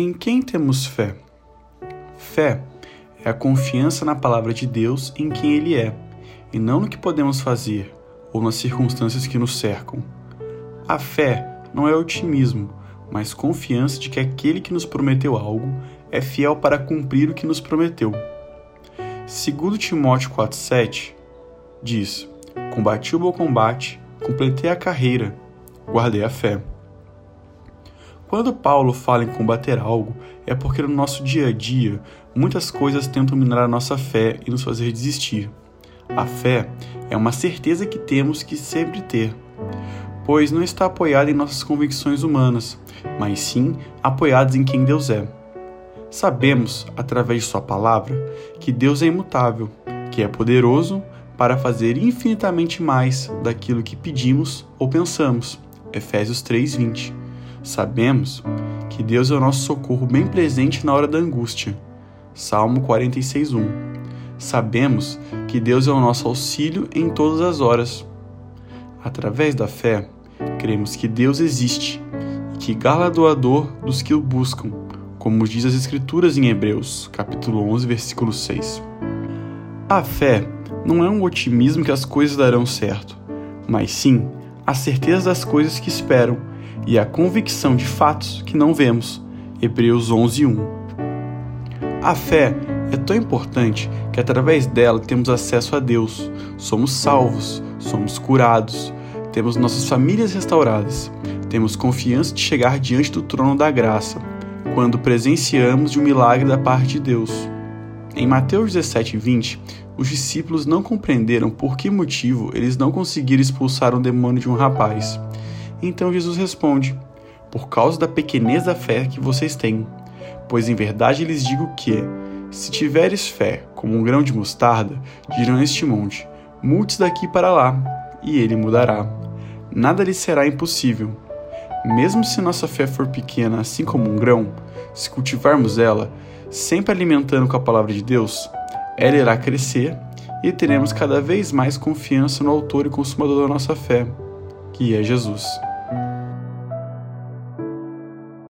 Em quem temos fé? Fé é a confiança na palavra de Deus em quem Ele é, e não no que podemos fazer ou nas circunstâncias que nos cercam. A fé não é otimismo, mas confiança de que aquele que nos prometeu algo é fiel para cumprir o que nos prometeu. Segundo Timóteo 4:7 diz: Combati o bom combate, completei a carreira, guardei a fé. Quando Paulo fala em combater algo, é porque no nosso dia a dia muitas coisas tentam minar a nossa fé e nos fazer desistir. A fé é uma certeza que temos que sempre ter, pois não está apoiada em nossas convicções humanas, mas sim apoiadas em quem Deus é. Sabemos, através de Sua palavra, que Deus é imutável, que é poderoso para fazer infinitamente mais daquilo que pedimos ou pensamos. Efésios 3:20. Sabemos que Deus é o nosso socorro bem presente na hora da angústia. Salmo 46:1. Sabemos que Deus é o nosso auxílio em todas as horas. Através da fé, cremos que Deus existe e que galardoador dos que o buscam, como diz as Escrituras em Hebreus, capítulo 11, versículo 6. A fé não é um otimismo que as coisas darão certo, mas sim a certeza das coisas que esperam e a convicção de fatos que não vemos. Hebreus 11:1. A fé é tão importante que através dela temos acesso a Deus, somos salvos, somos curados, temos nossas famílias restauradas, temos confiança de chegar diante do trono da graça, quando presenciamos de um milagre da parte de Deus. Em Mateus 17:20, os discípulos não compreenderam por que motivo eles não conseguiram expulsar um demônio de um rapaz. Então Jesus responde: Por causa da pequenez da fé que vocês têm. Pois em verdade lhes digo que, se tiveres fé como um grão de mostarda, dirão este monte: Multe daqui para lá, e ele mudará. Nada lhe será impossível. Mesmo se nossa fé for pequena, assim como um grão, se cultivarmos ela, sempre alimentando com a palavra de Deus, ela irá crescer e teremos cada vez mais confiança no Autor e Consumador da nossa fé, que é Jesus.